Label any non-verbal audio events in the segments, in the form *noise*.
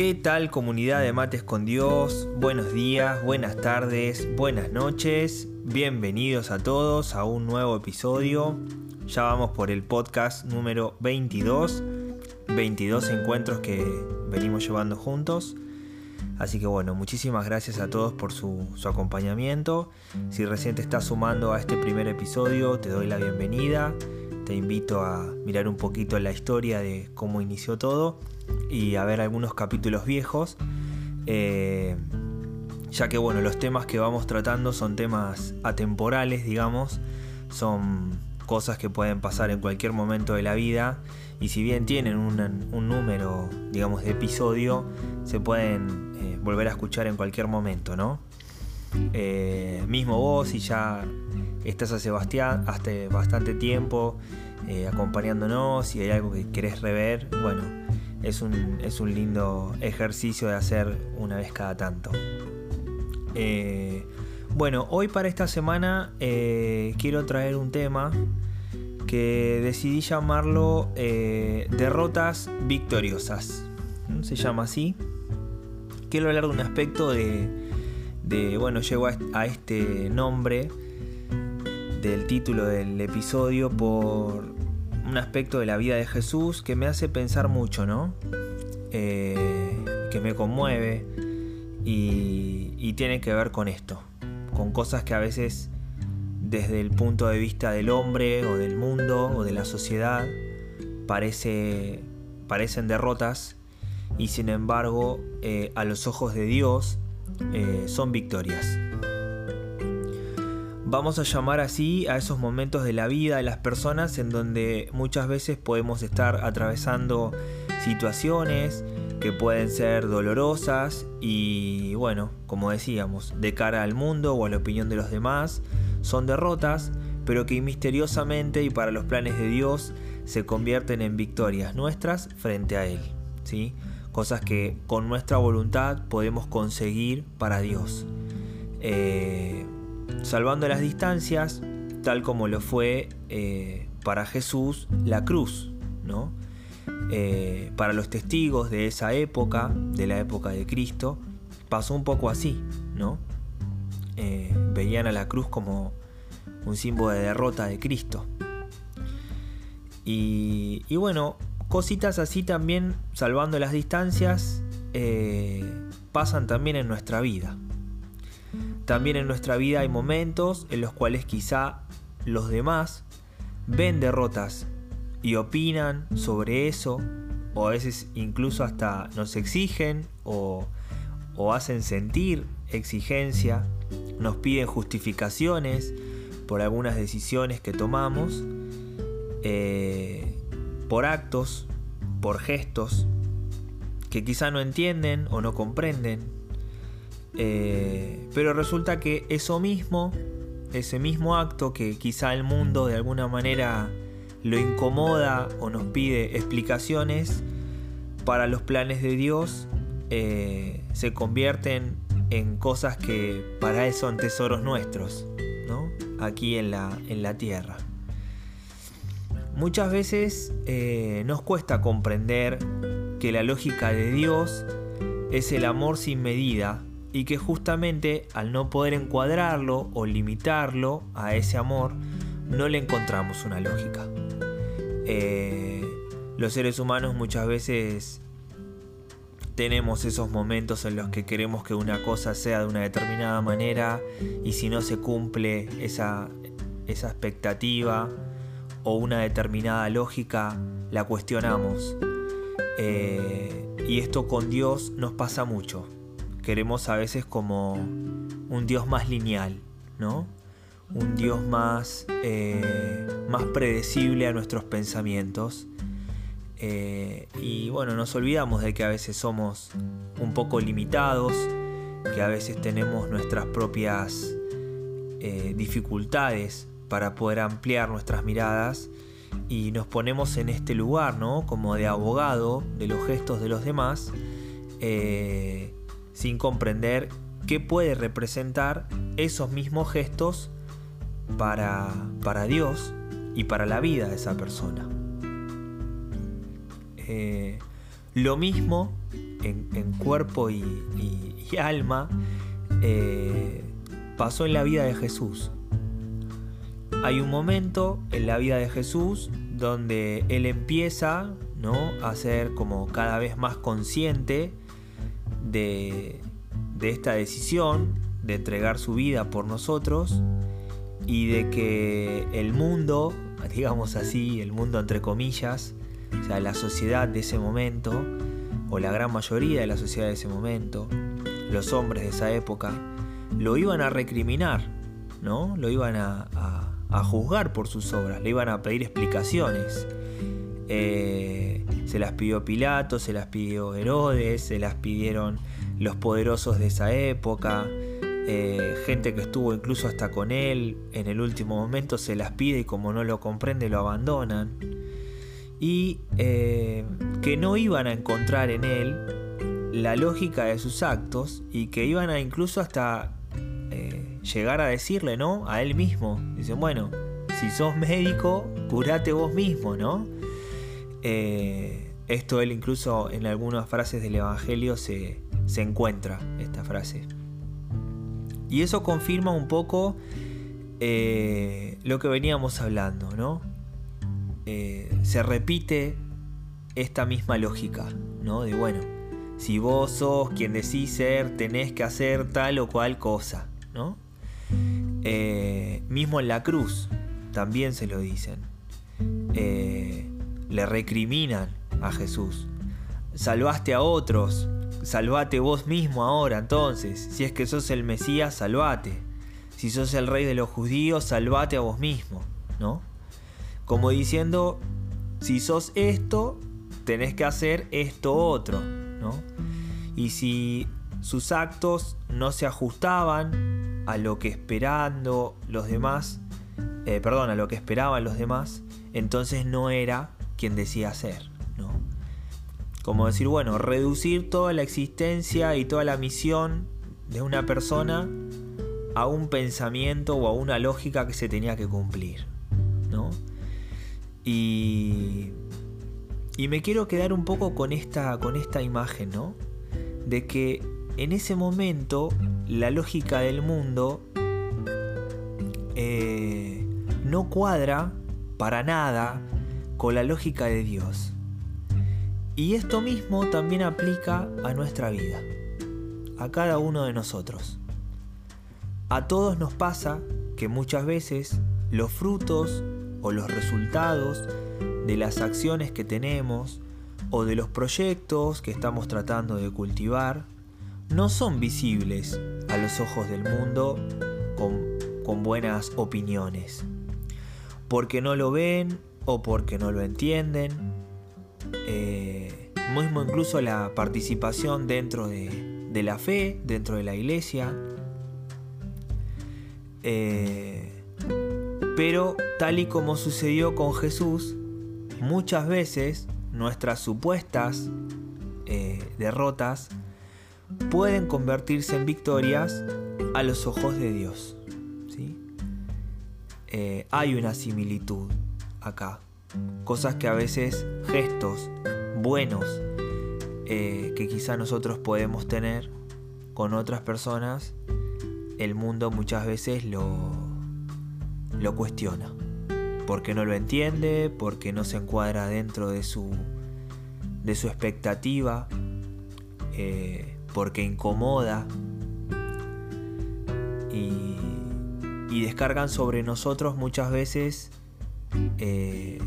¿Qué tal comunidad de mates con Dios? Buenos días, buenas tardes, buenas noches. Bienvenidos a todos a un nuevo episodio. Ya vamos por el podcast número 22. 22 encuentros que venimos llevando juntos. Así que bueno, muchísimas gracias a todos por su, su, acompañamiento. Si recién te estás sumando a este primer episodio, te doy la bienvenida. Te invito a mirar un poquito la historia de cómo inició todo y a ver algunos capítulos viejos. Eh, ya que bueno, los temas que vamos tratando son temas atemporales, digamos, son cosas que pueden pasar en cualquier momento de la vida y si bien tienen un, número, digamos, de episodio, se pueden eh, volver a escuchar en cualquier momento, ¿no? Eh, mismo vos, si ya estás Sebastián hasta bastante tiempo acompañándonos, si hay algo que querés rever, bueno, es un, lindo ejercicio de hacer una vez cada tanto. Eh, bueno, hoy para esta semana eh, quiero traer un tema que decidí llamarlo eh, Derrotas Victoriosas. Se llama así. Quiero hablar de un aspecto de, de bueno, llego a este nombre del título del episodio por un aspecto de la vida de Jesús que me hace pensar mucho, ¿no? Eh, que me conmueve y, tiene que ver con esto, con cosas que a veces desde el punto de vista del hombre o del mundo o de la sociedad parece, parecen derrotas y sin embargo eh, a los ojos de Dios eh, son victorias. Vamos a llamar así a esos momentos de la vida de las personas en donde muchas veces podemos estar atravesando situaciones que pueden ser dolorosas y bueno, como decíamos, de cara al mundo o a la opinión de los demás, son derrotas, pero que misteriosamente y para los planes de Dios se convierten en victorias nuestras frente a Él. ¿sí? Cosas que con nuestra voluntad podemos conseguir para Dios. Eh, salvando las distancias, tal como lo fue eh, para Jesús la cruz, ¿no? Eh, para los testigos de esa época, de la época de Cristo, pasó un poco así, ¿no? Eh, veían a la cruz como un símbolo de derrota de Cristo. Y, y bueno, cositas así también, salvando las distancias, pasan también en nuestra vida. También en nuestra vida hay momentos en los cuales quizá los demás ven derrotas y opinan sobre eso, o a veces incluso hasta nos exigen o, hacen sentir exigencia, nos piden justificaciones por algunas decisiones que tomamos, eh, por actos, por gestos que quizá no entienden o no comprenden eh, pero resulta que eso mismo, ese mismo acto que quizá el mundo de alguna manera lo incomoda o nos pide explicaciones, para los planes de Dios eh, se convierten en cosas que para Él son tesoros nuestros, ¿no? aquí en la, en la tierra. Muchas veces eh, nos cuesta comprender que la lógica de Dios es el amor sin medida y que justamente al no poder encuadrarlo o limitarlo a ese amor, no le encontramos una lógica. Eh, los seres humanos muchas veces tenemos esos momentos en los que queremos que una cosa sea de una determinada manera y si no se cumple esa, esa expectativa o una determinada lógica, la cuestionamos. Eh, y esto con Dios nos pasa mucho. Queremos a veces como un Dios más lineal, ¿no? Un Dios más, eh, más predecible a nuestros pensamientos. Eh, y bueno, nos olvidamos de que a veces somos un poco limitados, que a veces tenemos nuestras propias dificultades para poder ampliar nuestras miradas y nos ponemos en este lugar, ¿no? Como de abogado de los gestos de los demás, eh, sin comprender qué puede representar esos mismos gestos para, para Dios y para la vida de esa persona. Eh, lo mismo en, cuerpo y, alma eh, pasó en la vida de Jesús. Hay un momento en la vida de Jesús donde él empieza ¿no? a ser como cada vez más consciente de, esta decisión de entregar su vida por nosotros y de que el mundo, *laughs* digamos así, el mundo entre comillas, o sea, la sociedad de ese momento, o la gran mayoría de la sociedad de ese momento, los hombres de esa época, lo iban a recriminar, ¿no? Lo iban a, a juzgar por sus obras, le iban a pedir explicaciones. Eh, se las pidió Pilato, se las pidió Herodes, se las pidieron los poderosos de esa época, eh, gente que estuvo incluso hasta con él, en el último momento se las pide y como no lo comprende lo abandonan. Y eh, que no iban a encontrar en él la lógica de sus actos y que iban a incluso hasta llegar a decirle, ¿no? A él mismo. Dicen, bueno, si sos médico, curate vos mismo, ¿no? Eh, esto él incluso en algunas frases del Evangelio se, encuentra, esta frase. Y eso confirma un poco eh, lo que veníamos hablando, ¿no? Eh, se repite esta misma lógica, ¿no? De bueno, si vos sos quien decís ser, tenés que hacer tal o cual cosa, ¿no? Mismo en la cruz también se lo dicen. Le recriminan a Jesús. Salvaste a otros, salvate vos mismo ahora entonces. Si es que sos el Mesías, salvate. Si sos el rey de los judíos, salvate a vos mismo, ¿no? Como diciendo, si sos esto, tenés que hacer esto otro, ¿no? Y si sus actos no se ajustaban a lo que esperando los demás, eh, perdón, a lo que esperaban los demás, entonces no era quien decía ser, ¿no? Como decir, bueno, reducir toda la existencia y toda la misión de una persona a un pensamiento o a una lógica que se tenía que cumplir, ¿no? Y, y me quiero quedar un poco con esta, con esta imagen, ¿no? De que en ese momento la lógica del mundo eh, no cuadra para nada con la lógica de Dios. Y esto mismo también aplica a nuestra vida, a cada uno de nosotros. A todos nos pasa que muchas veces los frutos o los resultados de las acciones que tenemos o de los proyectos que estamos tratando de cultivar no son visibles a los ojos del mundo con, buenas opiniones. Porque no lo ven o porque no lo entienden. Eh, mismo incluso la participación dentro de, la fe, dentro de la iglesia. Eh, pero tal y como sucedió con Jesús, muchas veces nuestras supuestas eh, derrotas pueden convertirse en victorias a los ojos de Dios. ¿sí? Hay una similitud acá. Cosas que a veces, gestos buenos eh, que quizá nosotros podemos tener con otras personas, el mundo muchas veces lo, lo cuestiona. porque no lo entiende, porque no se encuadra dentro de su, de su expectativa, eh, porque incomoda y, descargan sobre nosotros muchas veces eh,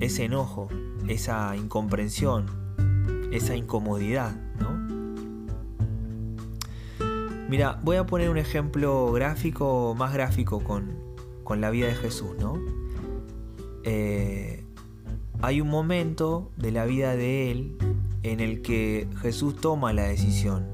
ese enojo, esa incomprensión, esa incomodidad, ¿no? Mira, voy a poner un ejemplo gráfico, más gráfico con, con la vida de Jesús, ¿no? Eh, hay un momento de la vida de él en el que Jesús toma la decisión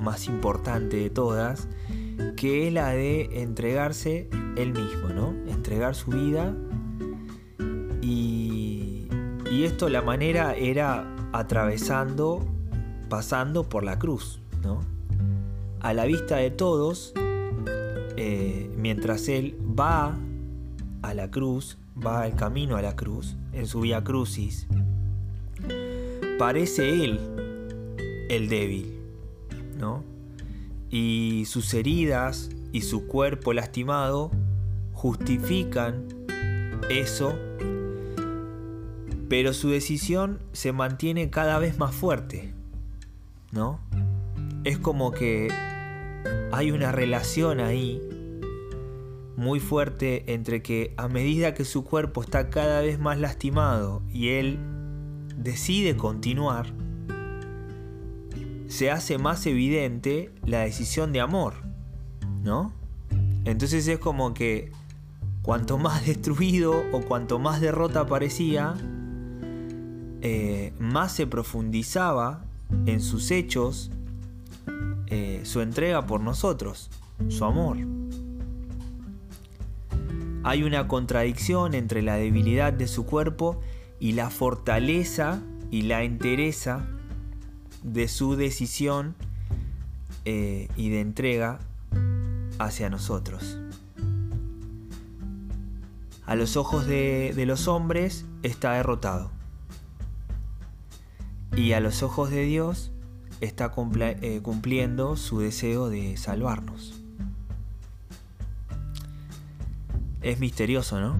más importante de todas, que es la de entregarse él mismo, ¿no? Entregar su vida y, y esto la manera era atravesando, pasando por la cruz, ¿no? A la vista de todos, eh, mientras él va a la cruz, va al camino a la cruz, en su vía crucis, parece él el débil, ¿no? Y sus heridas y su cuerpo lastimado justifican eso, pero su decisión se mantiene cada vez más fuerte, ¿no? Es como que hay una relación ahí muy fuerte entre que a medida que su cuerpo está cada vez más lastimado y él decide continuar, se hace más evidente la decisión de amor, ¿no? Entonces es como que cuanto más destruido o cuanto más derrota parecía, eh, más se profundizaba en sus hechos eh, su entrega por nosotros, su amor. Hay una contradicción entre la debilidad de su cuerpo y la fortaleza y la entereza de su decisión eh, y de entrega hacia nosotros. A los ojos de los hombres está derrotado. Y a los ojos de Dios está eh, cumpliendo su deseo de salvarnos. Es misterioso, ¿no?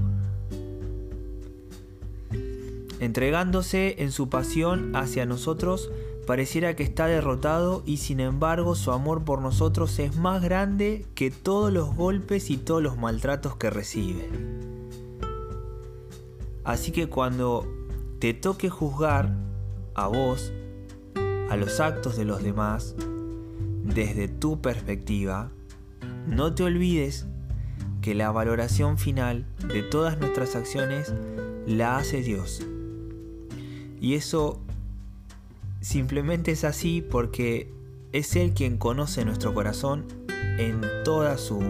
Entregándose en su pasión hacia nosotros, pareciera que está derrotado y sin embargo su amor por nosotros es más grande que todos los golpes y todos los maltratos que recibe. Así que cuando te toque juzgar a vos a los actos de los demás desde tu perspectiva, no te olvides que la valoración final de todas nuestras acciones la hace Dios. Y eso simplemente es así porque es Él quien conoce nuestro corazón en toda su,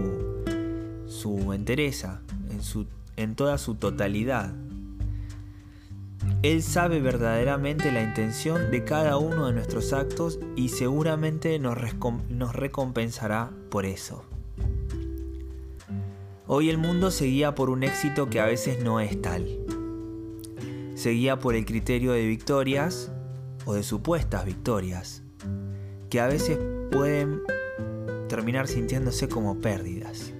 su entereza, en, su, en toda su totalidad. Él sabe verdaderamente la intención de cada uno de nuestros actos y seguramente nos, recompensará por eso. Hoy el mundo seguía por un éxito que a veces no es tal. Seguía por el criterio de victorias o de supuestas victorias, que a veces pueden terminar sintiéndose como pérdidas.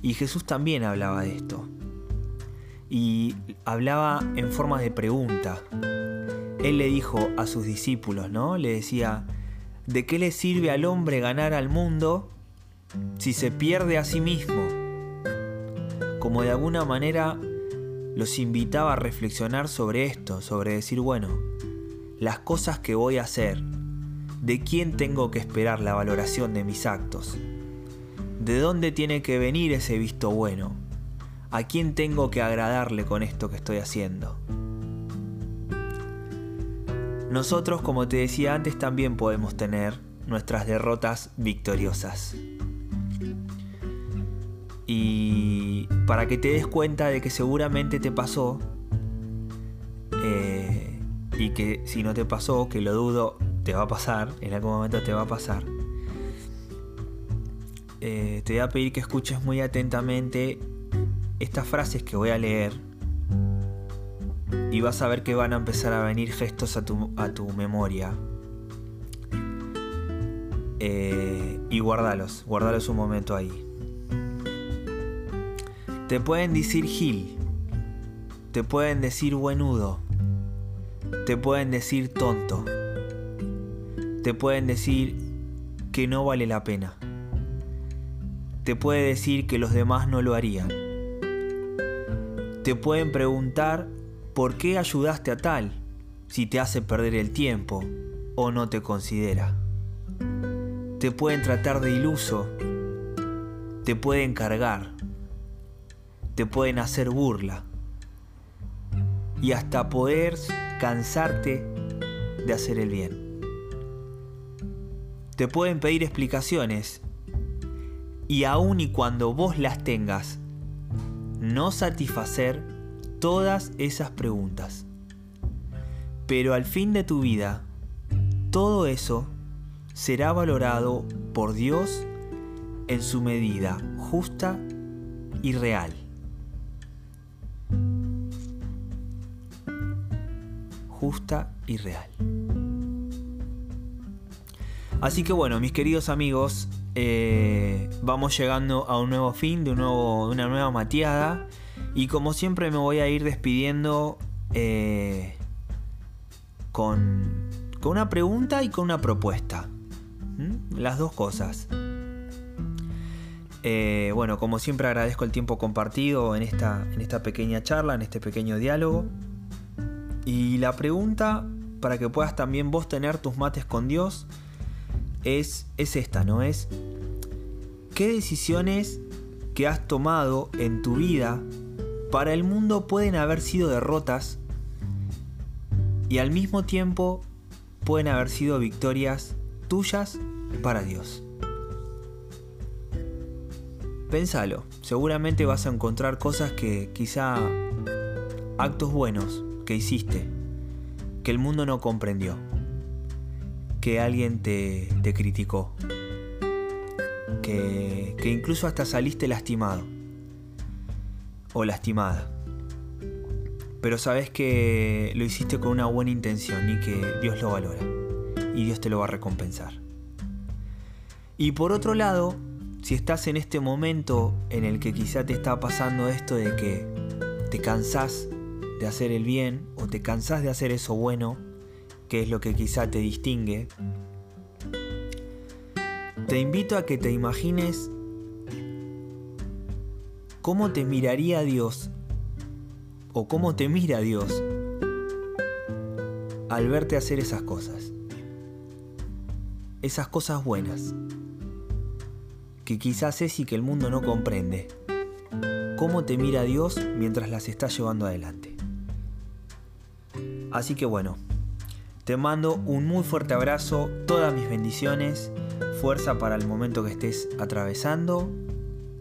Y Jesús también hablaba de esto y hablaba en forma de pregunta. Él le dijo a sus discípulos, ¿no? Le decía, ¿de qué le sirve al hombre ganar al mundo si se pierde a sí mismo? Como de alguna manera los invitaba a reflexionar sobre esto, sobre decir, bueno, las cosas que voy a hacer, ¿de quién tengo que esperar la valoración de mis actos? ¿De dónde tiene que venir ese visto bueno? ¿A quién tengo que agradarle con esto que estoy haciendo? Nosotros, como te decía antes, también podemos tener nuestras derrotas victoriosas. Y para que te des cuenta de que seguramente te pasó, eh, y que si no te pasó, que lo dudo, te va a pasar, en algún momento te va a pasar, eh, te voy a pedir que escuches muy atentamente estas frases que voy a leer y vas a ver que van a empezar a venir gestos a tu, memoria. Eh, y guardalos, guardalos un momento ahí. Te pueden decir Gil, te pueden decir buenudo, te pueden decir tonto, te pueden decir que no vale la pena, te puede decir que los demás no lo harían, te pueden preguntar por qué ayudaste a tal si te hace perder el tiempo o no te considera. Te pueden tratar de iluso, te pueden cargar, te pueden hacer burla y hasta poder cansarte de hacer el bien. Te pueden pedir explicaciones y aun y cuando vos las tengas, no satisfacer todas esas preguntas. Pero al fin de tu vida, todo eso será valorado por Dios en su medida justa y real. Justa y real. Así que bueno, mis queridos amigos, eh, vamos llegando a un nuevo fin, de, una nueva mateada. Y como siempre me voy a ir despidiendo eh, con, con una pregunta y con una propuesta. Las dos cosas. Eh, bueno, como siempre agradezco el tiempo compartido en esta, en esta pequeña charla, en este pequeño diálogo. Y la pregunta, para que puedas también vos tener tus mates con Dios, es, es esta, ¿no? Es, ¿qué decisiones que has tomado en tu vida para el mundo pueden haber sido derrotas y al mismo tiempo pueden haber sido victorias tuyas para Dios. Pénsalo, seguramente vas a encontrar cosas que quizá actos buenos que hiciste, que el mundo no comprendió, que alguien te, te criticó, que, que incluso hasta saliste lastimado o lastimada. Pero sabes que lo hiciste con una buena intención y que Dios lo valora y Dios te lo va a recompensar. Y por otro lado, si estás en este momento en el que quizá te está pasando esto de que te cansás de hacer el bien o te cansás de hacer eso bueno, que es lo que quizá te distingue, te invito a que te imagines cómo te miraría Dios o cómo te mira Dios al verte hacer esas cosas esas cosas buenas que quizás es y que el mundo no comprende. ¿Cómo te mira Dios mientras las estás llevando adelante? Así que bueno, te mando un muy fuerte abrazo, todas mis bendiciones, fuerza para el momento que estés atravesando,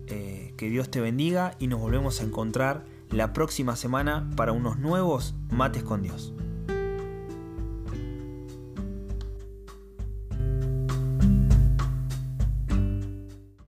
eh, que Dios te bendiga y nos volvemos a encontrar la próxima semana para unos nuevos mates con Dios.